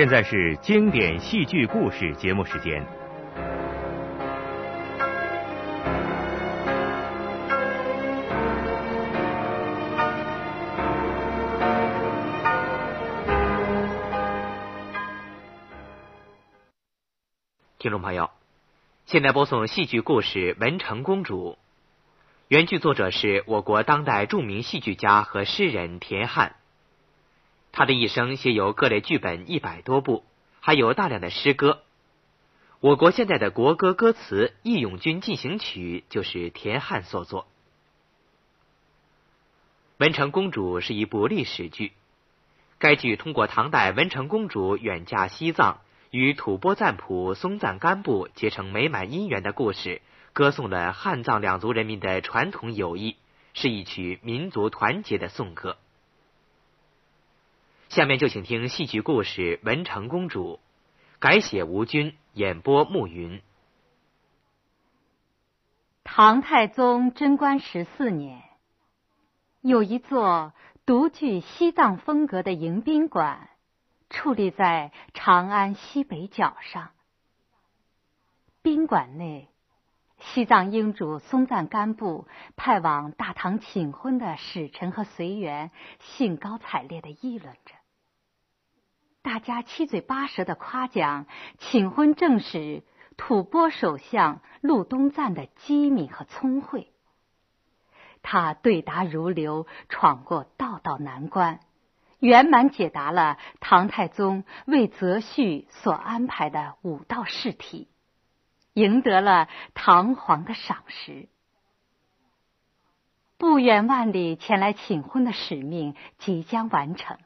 现在是经典戏剧故事节目时间。朋友，现在播送戏剧故事《文成公主》，原剧作者是我国当代著名戏剧家和诗人田汉。他的一生写有各类剧本一百多部，还有大量的诗歌。我国现在的国歌歌词《义勇军进行曲》就是田汉所作。《文成公主》是一部历史剧，该剧通过唐代文成公主远嫁西藏，与吐蕃赞普松赞干布结成美满姻缘的故事，歌颂了汉藏两族人民的传统友谊，是一曲民族团结的颂歌。下面就请听戏剧故事《文成公主》，改写吴军，演播暮云。唐太宗贞观十四年，有一座独具西藏风格的迎宾馆，矗立在长安西北角上。宾馆内，西藏英主松赞干布派往大唐请婚的使臣和随员，兴高采烈的议论着。大家七嘴八舌的夸奖请婚正使吐蕃首相禄东赞的机敏和聪慧。他对答如流，闯过道道难关，圆满解答了唐太宗为择婿所安排的五道试题，赢得了唐皇的赏识。不远万里前来请婚的使命即将完成。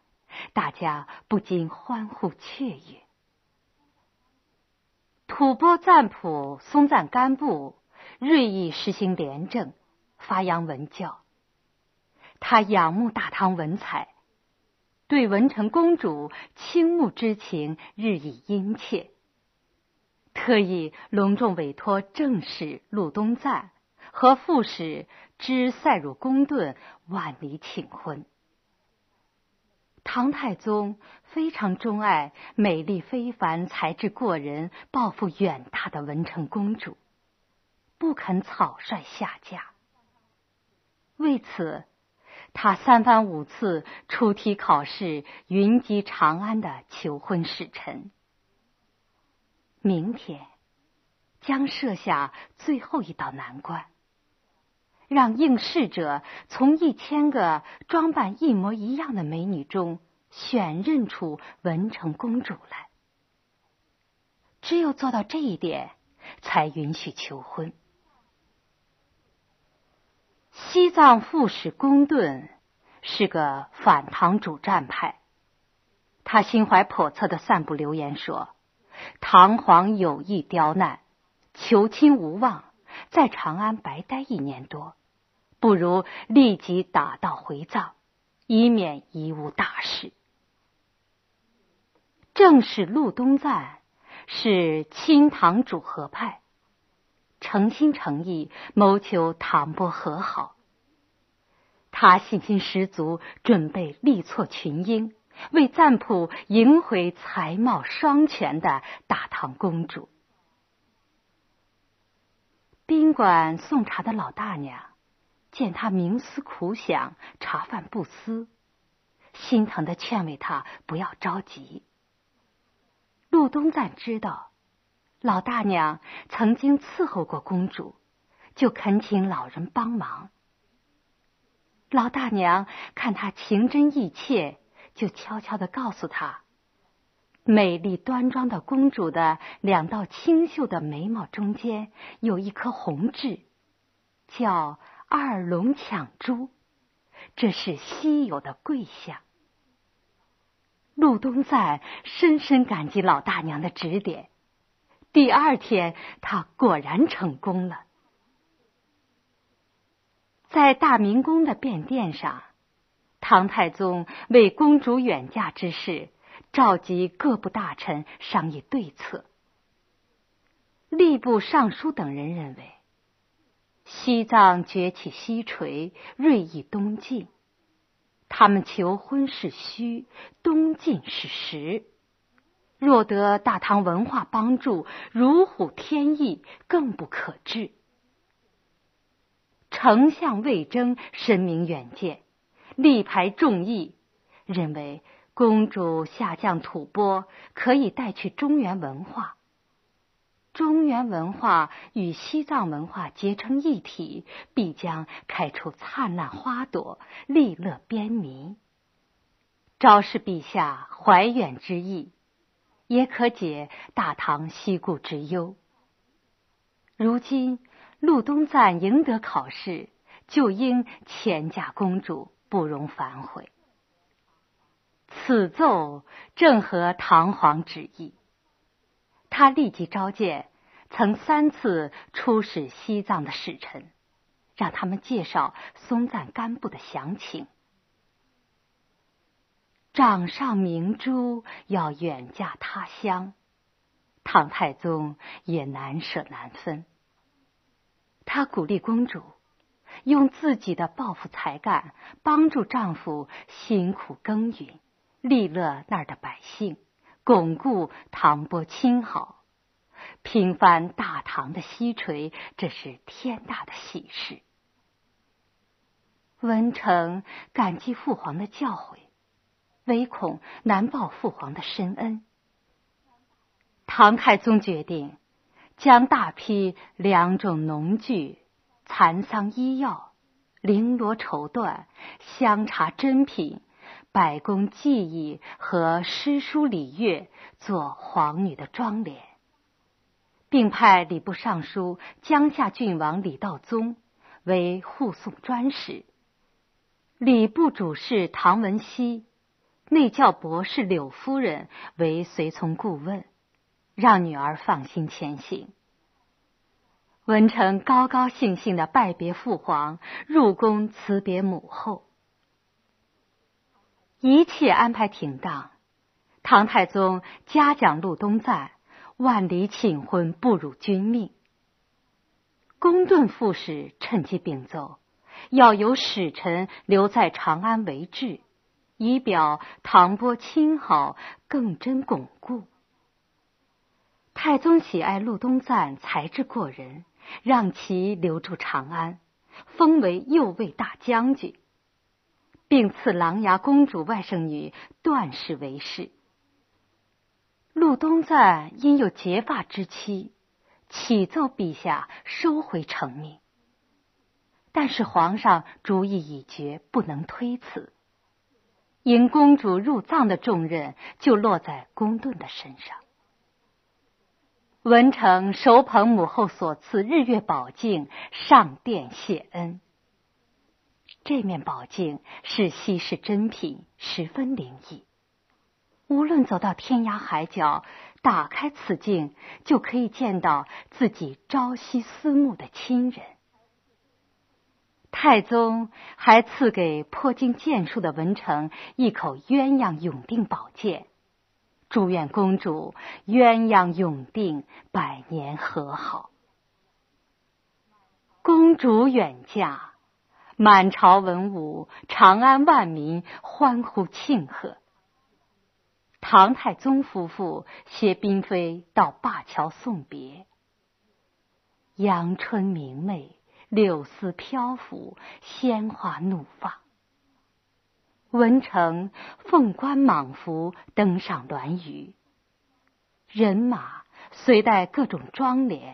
大家不禁欢呼雀跃。吐蕃赞普松赞干布锐意实行廉政，发扬文教。他仰慕大唐文采，对文成公主倾慕之情日益殷切，特意隆重委托正使禄东赞和副使知塞汝公顿万里请婚。唐太宗非常钟爱美丽非凡、才智过人、抱负远大的文成公主，不肯草率下嫁。为此，他三番五次出题考试云集长安的求婚使臣。明天将设下最后一道难关。让应试者从一千个装扮一模一样的美女中选认出文成公主来。只有做到这一点，才允许求婚。西藏副使公顿是个反唐主战派，他心怀叵测的散布流言说，唐皇有意刁难，求亲无望。在长安白待一年多，不如立即打道回藏，以免贻误大事。正是禄东赞是亲唐主和派，诚心诚意谋求唐波和好。他信心十足，准备力挫群英，为赞普赢回才貌双全的大唐公主。宾馆送茶的老大娘见他冥思苦想、茶饭不思，心疼的劝慰他不要着急。陆东赞知道老大娘曾经伺候过公主，就恳请老人帮忙。老大娘看他情真意切，就悄悄的告诉他。美丽端庄的公主的两道清秀的眉毛中间有一颗红痣，叫二龙抢珠，这是稀有的贵相。陆东赞深深感激老大娘的指点。第二天，他果然成功了。在大明宫的便殿上，唐太宗为公主远嫁之事。召集各部大臣商议对策。吏部尚书等人认为，西藏崛起西垂，锐意东进，他们求婚是虚，东进是实。若得大唐文化帮助，如虎添翼，更不可治。丞相魏征深明远见，力排众议，认为公主下降吐蕃可以带去中原文化。中原文化与西藏文化结成一体，必将开出灿烂花朵，利乐边民。昭示陛下怀远之意，也可解大唐西顾之忧。如今陆东赞赢得考试，就应遣嫁公主，不容反悔。此奏正合唐皇旨意。他立即召见曾三次出使西藏的使臣，让他们介绍松赞干布的详情。掌上明珠要远嫁他乡，唐太宗也难舍难分。他鼓励公主用自己的抱负才干，帮助丈夫辛苦耕耘，利乐那儿的百姓。巩固唐波亲好，平翻大唐的西垂，这是天大的喜事。文成感激父皇的教诲，唯恐难报父皇的深恩。唐太宗决定将大批两种农具、蚕桑医药、绫罗绸缎、香茶珍品。百工技艺和诗书礼乐做皇女的妆奁，并派礼部尚书江夏郡王李道宗为护送专使，礼部主事唐文熙、内教博士柳夫人为随从顾问，让女儿放心前行。文成高高兴兴的拜别父皇，入宫辞别母后。一切安排停当，唐太宗嘉奖陆东赞，万里请婚不辱君命。公顿副使趁机禀奏，要由使臣留在长安为质，以表唐波亲好，更臻巩固。太宗喜爱陆东赞才智过人，让其留住长安，封为右卫大将军。并赐琅琊公主外甥女段氏为氏。陆东赞因有结发之妻，启奏陛下收回成命。但是皇上主意已决，不能推辞。因公主入藏的重任就落在公顿的身上。文成手捧母后所赐日月宝镜上殿谢恩。这面宝镜是稀世珍品，十分灵异。无论走到天涯海角，打开此镜，就可以见到自己朝夕思慕的亲人。太宗还赐给颇经剑术的文成一口鸳鸯永定宝剑，祝愿公主鸳鸯永定，百年和好。公主远嫁。满朝文武，长安万民欢呼庆贺。唐太宗夫妇携嫔妃到灞桥送别。阳春明媚，柳丝飘拂，鲜花怒放。文成凤冠蟒服登上銮舆，人马随带各种装奁，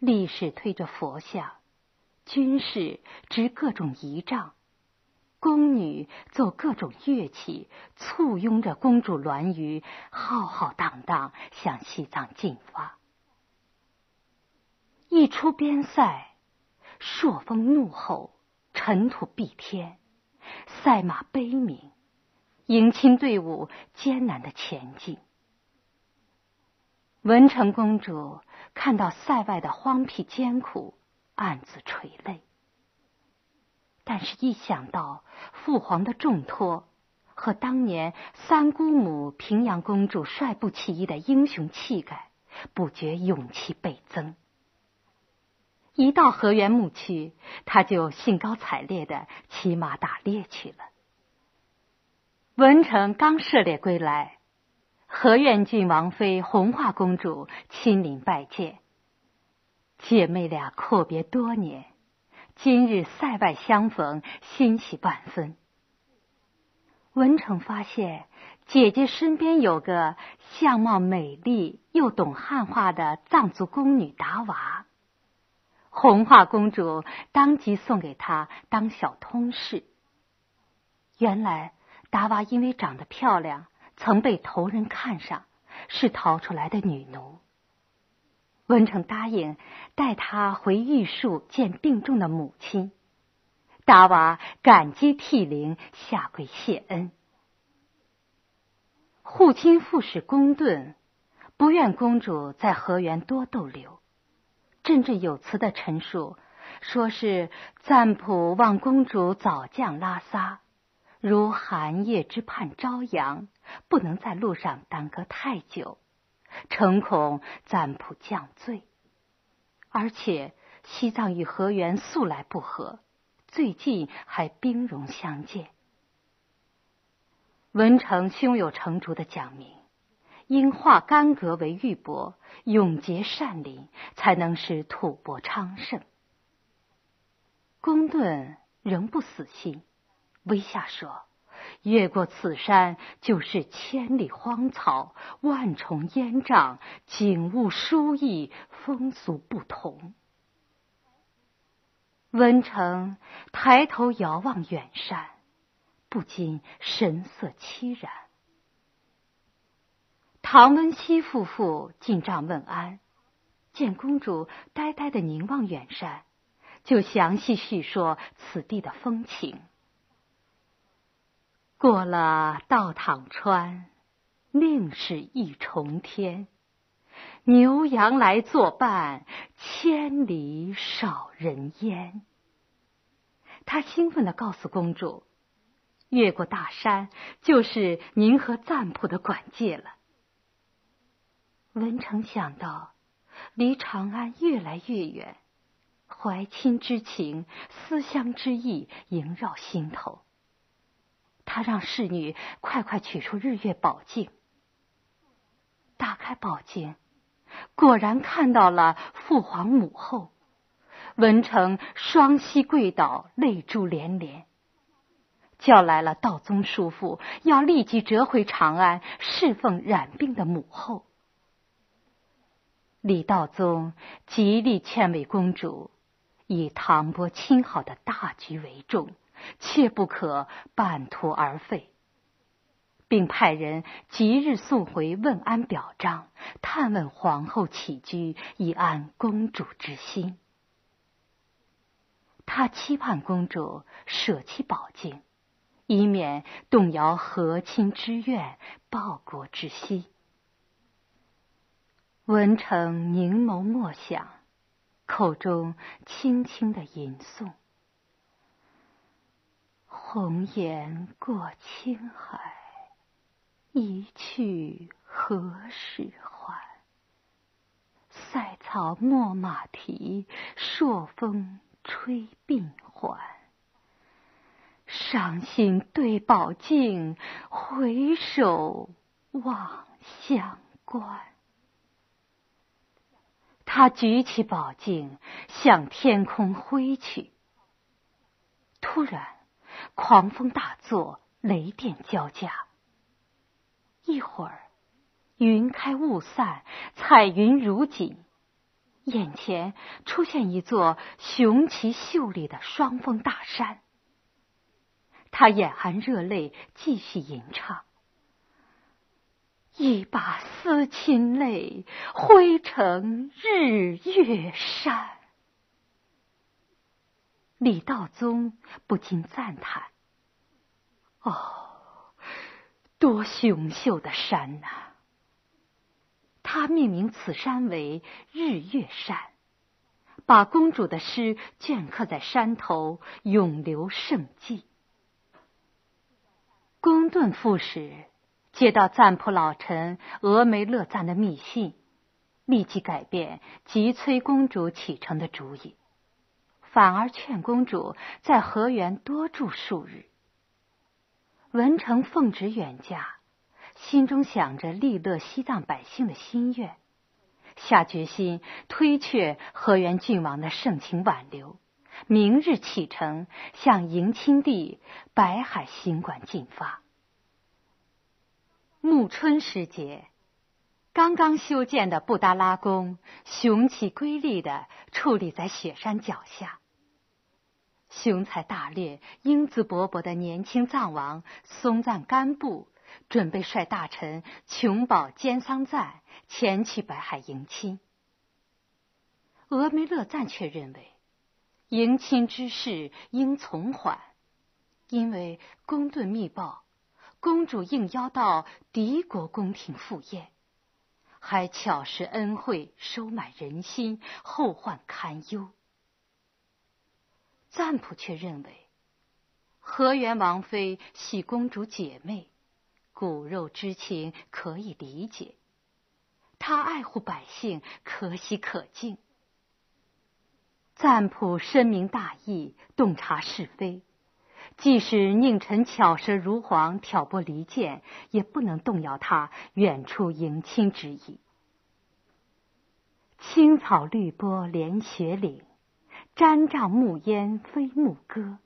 力士推着佛像。军士执各种仪仗，宫女奏各种乐器，簇拥着公主銮舆，浩浩荡荡向西藏进发。一出边塞，朔风怒吼，尘土蔽天，赛马悲鸣，迎亲队伍艰难的前进。文成公主看到塞外的荒僻艰苦。暗自垂泪，但是，一想到父皇的重托和当年三姑母平阳公主率部起义的英雄气概，不觉勇气倍增。一到河源牧区，他就兴高采烈的骑马打猎去了。文成刚涉猎归来，河源郡王妃红化公主亲临拜见，姐妹俩阔别多年，今日塞外相逢，欣喜万分。文成发现姐姐身边有个相貌美丽又懂汉话的藏族宫女达娃。红化公主当即送给他当小通事。原来达娃因为长得漂亮，曾被头人看上，是逃出来的女奴。文成答应带她回玉树见病重的母亲。达娃感激涕零，下跪谢恩。护亲副使公顿不愿公主在河源多逗留。振振有词的陈述，说是赞普望公主早降拉萨，如寒夜之畔朝阳，不能在路上耽搁太久，诚恐赞普降罪。而且西藏与河源素来不和，最近还兵戎相见。文成胸有成竹的讲明。应化干戈为玉帛，永结善邻，才能使吐蕃昌盛。公顿仍不死心，微下说：“越过此山，就是千里荒草，万重烟障，景物殊异，风俗不同。”文成抬头遥望远山，不禁神色凄然。唐温熙夫妇进帐问安，见公主呆呆的凝望远山，就详细叙说此地的风情。过了倒淌川，另是一重天。牛羊来作伴，千里少人烟。他兴奋地告诉公主，越过大山，就是您和赞普的管界了。文成想到离长安越来越远，怀亲之情、思乡之意萦绕心头。他让侍女快快取出日月宝镜，打开宝镜，果然看到了父皇母后。文成双膝跪倒，泪珠连连，叫来了道宗叔父，要立即折回长安侍奉染病的母后。李道宗极力劝慰公主，以唐波亲好的大局为重，切不可半途而废，并派人即日送回问安表彰，探问皇后起居，以安公主之心。他期盼公主舍弃宝镜，以免动摇和亲之愿、报国之心。文成凝眸默想，口中轻轻的吟诵：“红颜过青海，一去何时还？塞草没马蹄，朔风吹鬓还。伤心对宝镜，回首望乡关。”他举起宝镜向天空挥去，突然狂风大作，雷电交加。一会儿，云开雾散，彩云如锦，眼前出现一座雄奇秀丽的双峰大山。他眼含热泪，继续吟唱。一把思亲泪，挥成日月山。李道宗不禁赞叹：“哦，多雄秀的山呐！”他命名此山为日月山，把公主的诗镌刻在山头，永留圣迹。公顿副使。接到赞普老臣峨眉勒赞的密信，立即改变急催公主启程的主意，反而劝公主在河源多住数日。文成奉旨远嫁，心中想着利乐西藏百姓的心愿，下决心推却河源郡王的盛情挽留，明日启程向迎亲地白海行馆进发。暮春时节，刚刚修建的布达拉宫雄奇瑰丽的矗立在雪山脚下。雄才大略、英姿勃勃的年轻藏王松赞干布准备率大臣琼宝、坚桑赞前去白海迎亲。峨眉勒赞却认为，迎亲之事应从缓，因为公顿密报，公主应邀到敌国宫廷赴宴，还巧施恩惠，收买人心，后患堪忧。赞普却认为，河源王妃系公主姐妹，骨肉之情可以理解。她爱护百姓，可喜可敬。赞普深明大义，洞察是非，即使宁臣巧舌如簧，挑拨离间，也不能动摇他远处迎亲之意。青草绿波连雪岭。毡帐暮烟飞牧歌，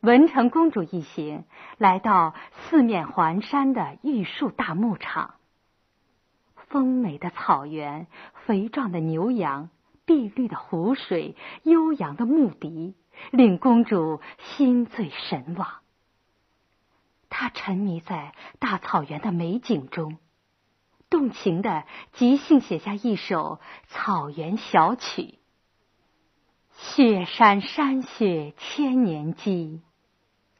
文成公主一行来到四面环山的玉树大牧场。丰美的草原、肥壮的牛羊、碧绿的湖水、悠扬的牧笛，令公主心醉神往。她沉迷在大草原的美景中，动情的即兴写下一首草原小曲。雪山山雪千年积，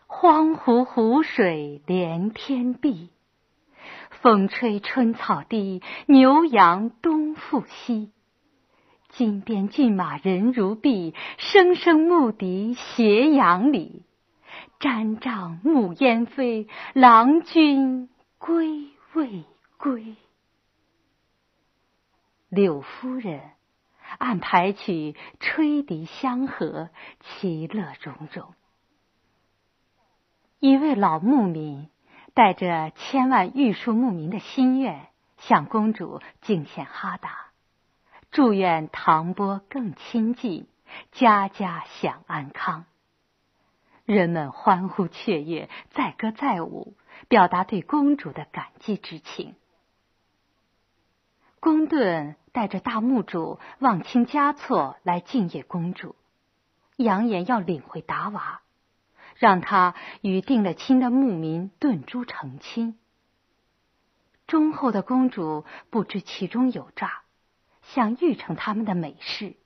荒湖湖水连天碧。风吹春草低，牛羊东复西。金鞭骏马人如碧，声声牧笛斜阳里。毡帐暮烟飞，郎君归未归？柳夫人。按排曲吹笛相和，其乐融融。一位老牧民带着千万玉树牧民的心愿，向公主敬献哈达，祝愿唐波更亲近，家家享安康。人们欢呼雀跃，载歌载舞，表达对公主的感激之情。公顿。带着大墓主忘清嘉措来敬业公主，扬言要领回达瓦，让他与定了亲的牧民顿珠成亲。忠厚的公主不知其中有诈，想育成他们的美事。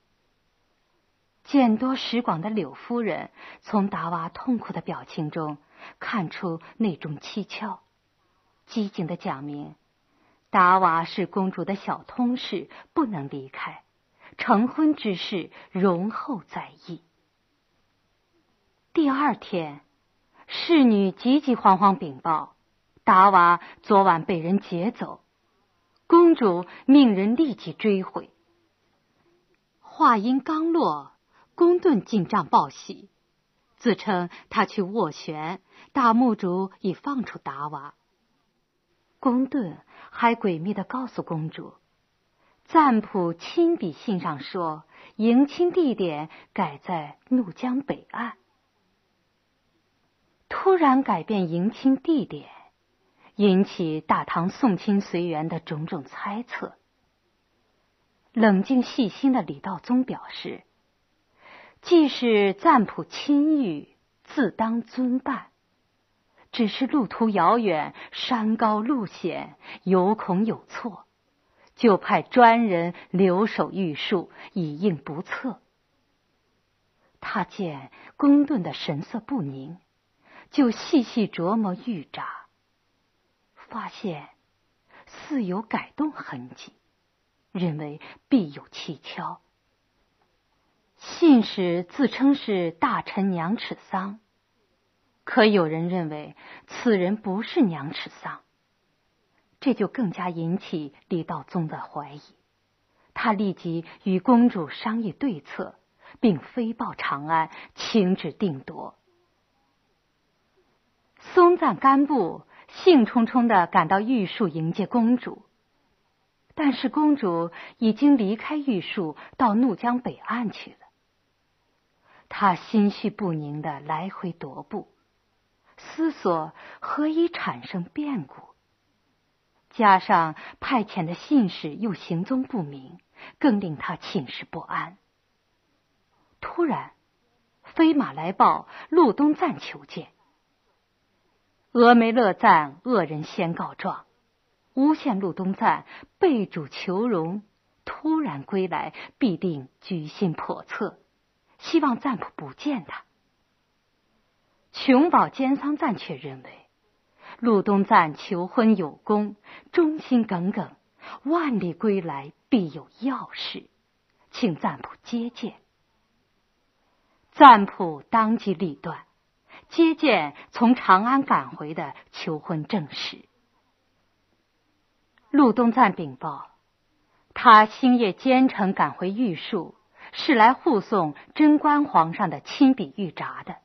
见多识广的柳夫人从达娃痛苦的表情中看出那种蹊跷，机警的讲明。达娃是公主的小通事，不能离开。成婚之事，容后再议。第二天，侍女急急慌慌禀报：达娃昨晚被人劫走。公主命人立即追回。话音刚落，公顿进帐报喜，自称他去斡旋，大墓主已放出达瓦。公顿还诡秘的告诉公主，赞普亲笔信上说，迎亲地点改在怒江北岸。突然改变迎亲地点，引起大唐送亲随员的种种猜测。冷静细心的李道宗表示，既是赞普亲遇，自当尊办。只是路途遥远，山高路险，有恐有错，就派专人留守玉树，以应不测。他见公顿的神色不宁，就细细琢磨玉札，发现似有改动痕迹，认为必有蹊跷。信使自称是大臣娘尺桑。可有人认为此人不是娘尺桑，这就更加引起李道宗的怀疑。他立即与公主商议对策，并飞报长安，请旨定夺。松赞干布兴冲冲的赶到玉树迎接公主，但是公主已经离开玉树，到怒江北岸去了。他心绪不宁的来回踱步，思索何以产生变故。加上派遣的信使又行踪不明，更令他寝食不安。突然，飞马来报陆东赞求见。峨眉乐赞恶人先告状，诬陷陆东赞被主求荣，突然归来必定居心叵测，希望赞普不见他。琼宝兼桑赞却认为。陆东赞求婚有功，忠心耿耿，万里归来必有要事，请赞普接见。赞普当即立断，接见从长安赶回的求婚正使。陆东赞禀报，他星夜兼程赶回玉树，是来护送贞观皇上的亲笔玉札的。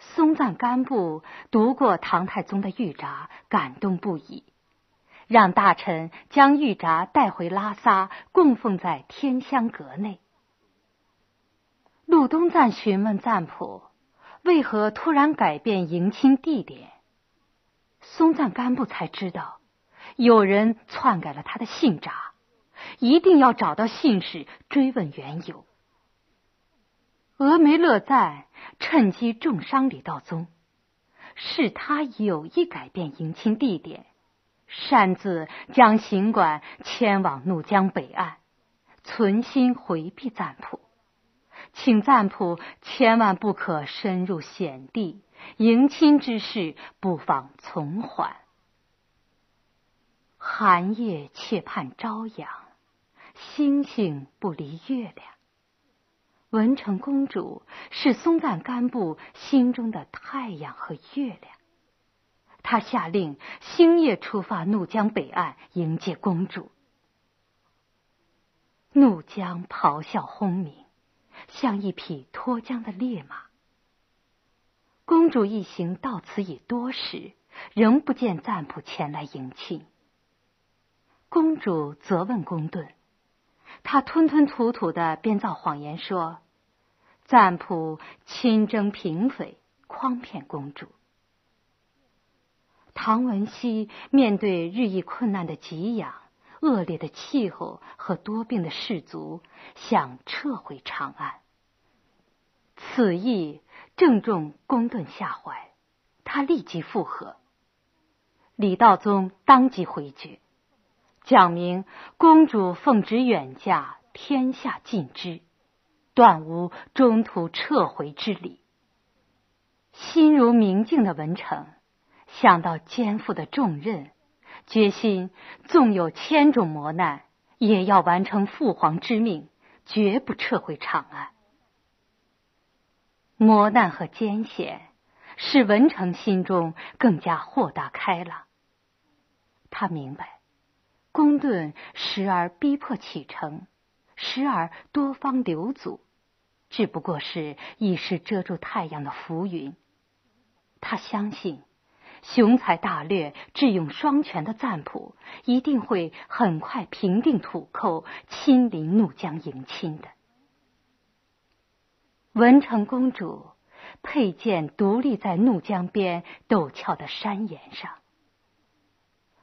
松赞干布读过唐太宗的玉札，感动不已，让大臣将玉札带回拉萨，供奉在天香阁内。陆东赞询问赞普为何突然改变迎亲地点，松赞干布才知道有人篡改了他的信札，一定要找到信使追问缘由。峨眉乐赞趁机重伤李道宗，是他有意改变迎亲地点，擅自将行馆迁往怒江北岸，存心回避赞普，请赞普千万不可深入险地，迎亲之事不妨从缓。寒夜切盼朝阳，星星不离月亮。文成公主是松赞干布心中的太阳和月亮，他下令星夜出发怒江北岸迎接公主。怒江咆哮轰鸣，像一匹脱缰的烈马。公主一行到此已多时，仍不见赞普前来迎亲。公主责问公顿。他吞吞吐吐的编造谎言说：“赞普亲征平匪，诓骗公主。”唐文熙面对日益困难的给养、恶劣的气候和多病的士卒，想撤回长安。此意正中公盾下怀，他立即附和。李道宗当即回绝。讲明公主奉旨远嫁，天下尽知，断无中途撤回之理。心如明镜的文成想到肩负的重任，决心纵有千种磨难，也要完成父皇之命，绝不撤回长安。磨难和艰险使文成心中更加豁达开朗。他明白。公盾时而逼迫启程，时而多方留阻，只不过是一时遮住太阳的浮云。他相信，雄才大略、智勇双全的赞普一定会很快平定土寇，亲临怒江迎亲的。文成公主佩剑独立在怒江边陡峭的山岩上。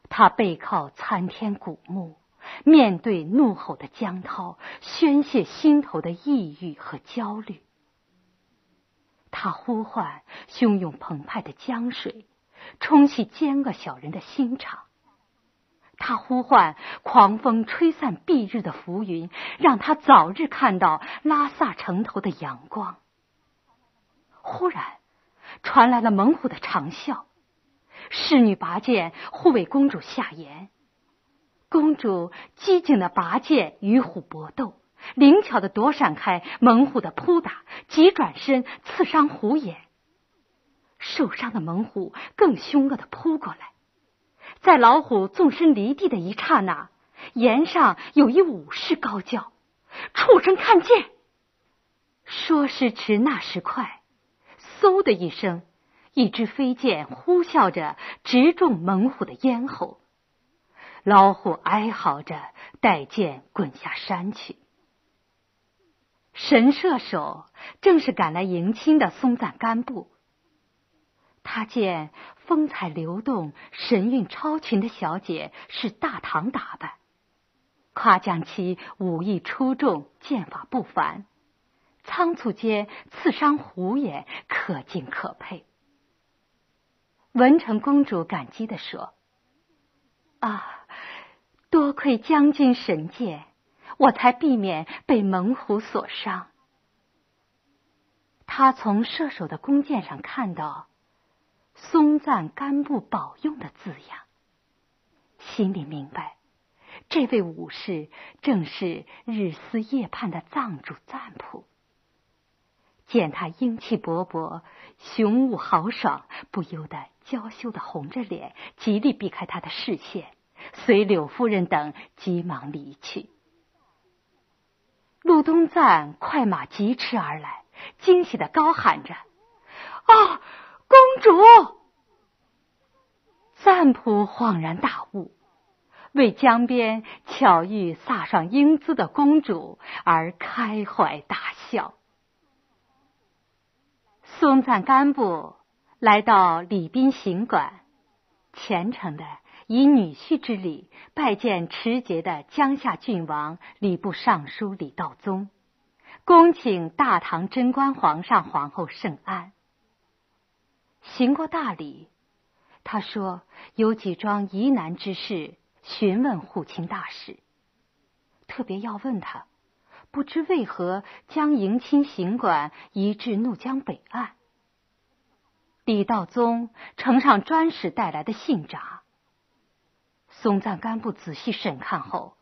他背靠参天古木，面对怒吼的江涛，宣泄心头的抑郁和焦虑。他呼唤汹涌澎湃的江水，冲洗奸恶小人的心肠；他呼唤狂风吹散蔽日的浮云，让他早日看到拉萨城头的阳光。忽然，传来了猛虎的长啸。侍女拔剑护卫公主下岩，公主机警的拔剑与虎搏斗，灵巧的躲闪开猛虎的扑打，急转身刺伤虎眼。受伤的猛虎更凶恶的扑过来，在老虎纵身离地的一刹那，岩上有一武士高叫：“畜生，看剑！”说时迟，那时快，嗖的一声，一支飞剑呼啸着直中猛虎的咽喉。老虎哀嚎着，带剑滚下山去。神射手正是赶来迎亲的松赞干布。他见风采流动、神韵超群的小姐是大唐打扮，夸奖其武艺出众、剑法不凡，仓促间刺伤虎眼，可敬可佩。文成公主感激地说：“啊，多亏将军神剑，我才避免被猛虎所伤。”他从射手的弓箭上看到。松赞干布保用的字样，心里明白，这位武士正是日思夜盼的藏主赞普。见他英气勃勃、雄武豪爽，不由得娇羞的红着脸，极力避开他的视线，随柳夫人等急忙离去。陆东赞快马疾驰而来，惊喜的高喊着：“啊！”公主，赞普恍然大悟，为江边巧遇飒爽英姿的公主而开怀大笑。松赞干布来到礼宾行馆，虔诚的以女婿之礼拜见持节的江夏郡王礼部尚书李道宗，恭请大唐贞观皇上皇后圣安。行过大礼，他说有几桩疑难之事询问护亲大使，特别要问他，不知为何将迎亲行馆移至怒江北岸。李道宗呈上专使带来的信札，松赞干部仔细审看后，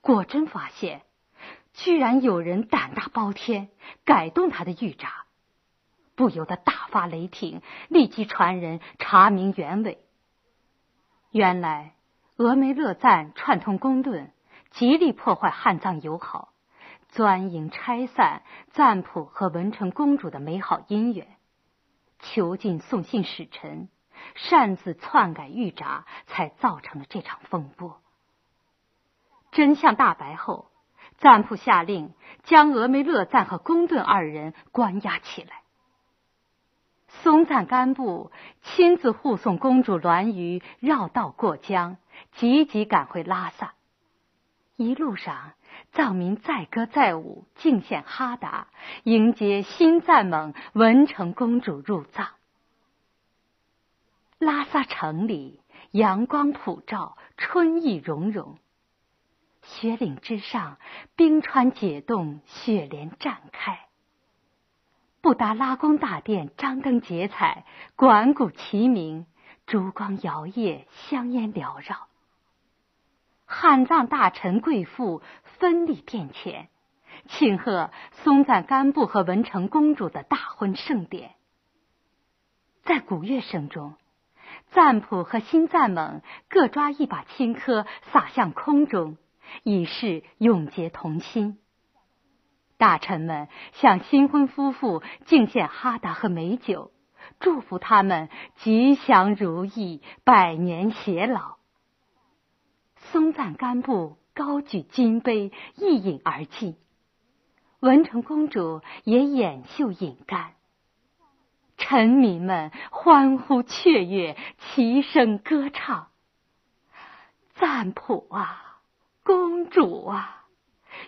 果真发现，居然有人胆大包天，改动他的谕札。不由得大发雷霆，立即传人查明原委。原来峨眉勒赞串通公盾，极力破坏汉藏友好，钻营拆散赞普和文成公主的美好姻缘，囚禁送信使臣，擅自篡改玉札，才造成了这场风波。真相大白后，赞普下令将峨眉勒赞和公顿二人关押起来。松赞干布亲自护送公主栾舆绕道过江，急急赶回拉萨。一路上，藏民载歌载舞，敬献哈达，迎接新赞蒙文成公主入藏。拉萨城里阳光普照，春意融融。雪岭之上，冰川解冻，雪莲绽开。布达拉宫大殿张灯结彩，管鼓齐鸣，烛光摇曳，香烟缭绕。汉藏大臣贵妇分立殿前，庆贺松赞干布和文成公主的大婚盛典。在鼓乐声中，赞普和新赞蒙各抓一把青稞撒向空中，以示永结同心。大臣们向新婚夫妇敬献哈达和美酒，祝福他们吉祥如意、百年偕老。松赞干布高举金杯一饮而尽，文成公主也掩袖饮干。臣民们欢呼雀跃，齐声歌唱：“赞普啊，公主啊！”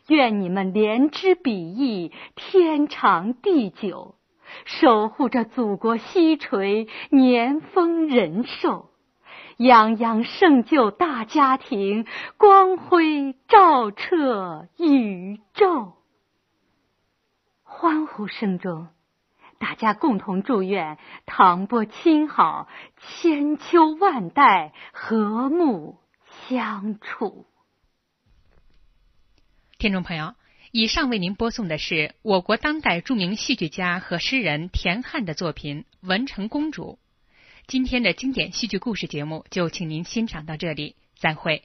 愿你们连枝比翼，天长地久，守护着祖国西陲，年丰人寿，泱泱盛就大家庭，光辉照彻宇宙。欢呼声中，大家共同祝愿唐波亲好，千秋万代和睦相处。听众朋友，以上为您播送的是我国当代著名戏剧家和诗人田汉的作品《文成公主》。今天的经典戏剧故事节目就请您欣赏到这里，再会。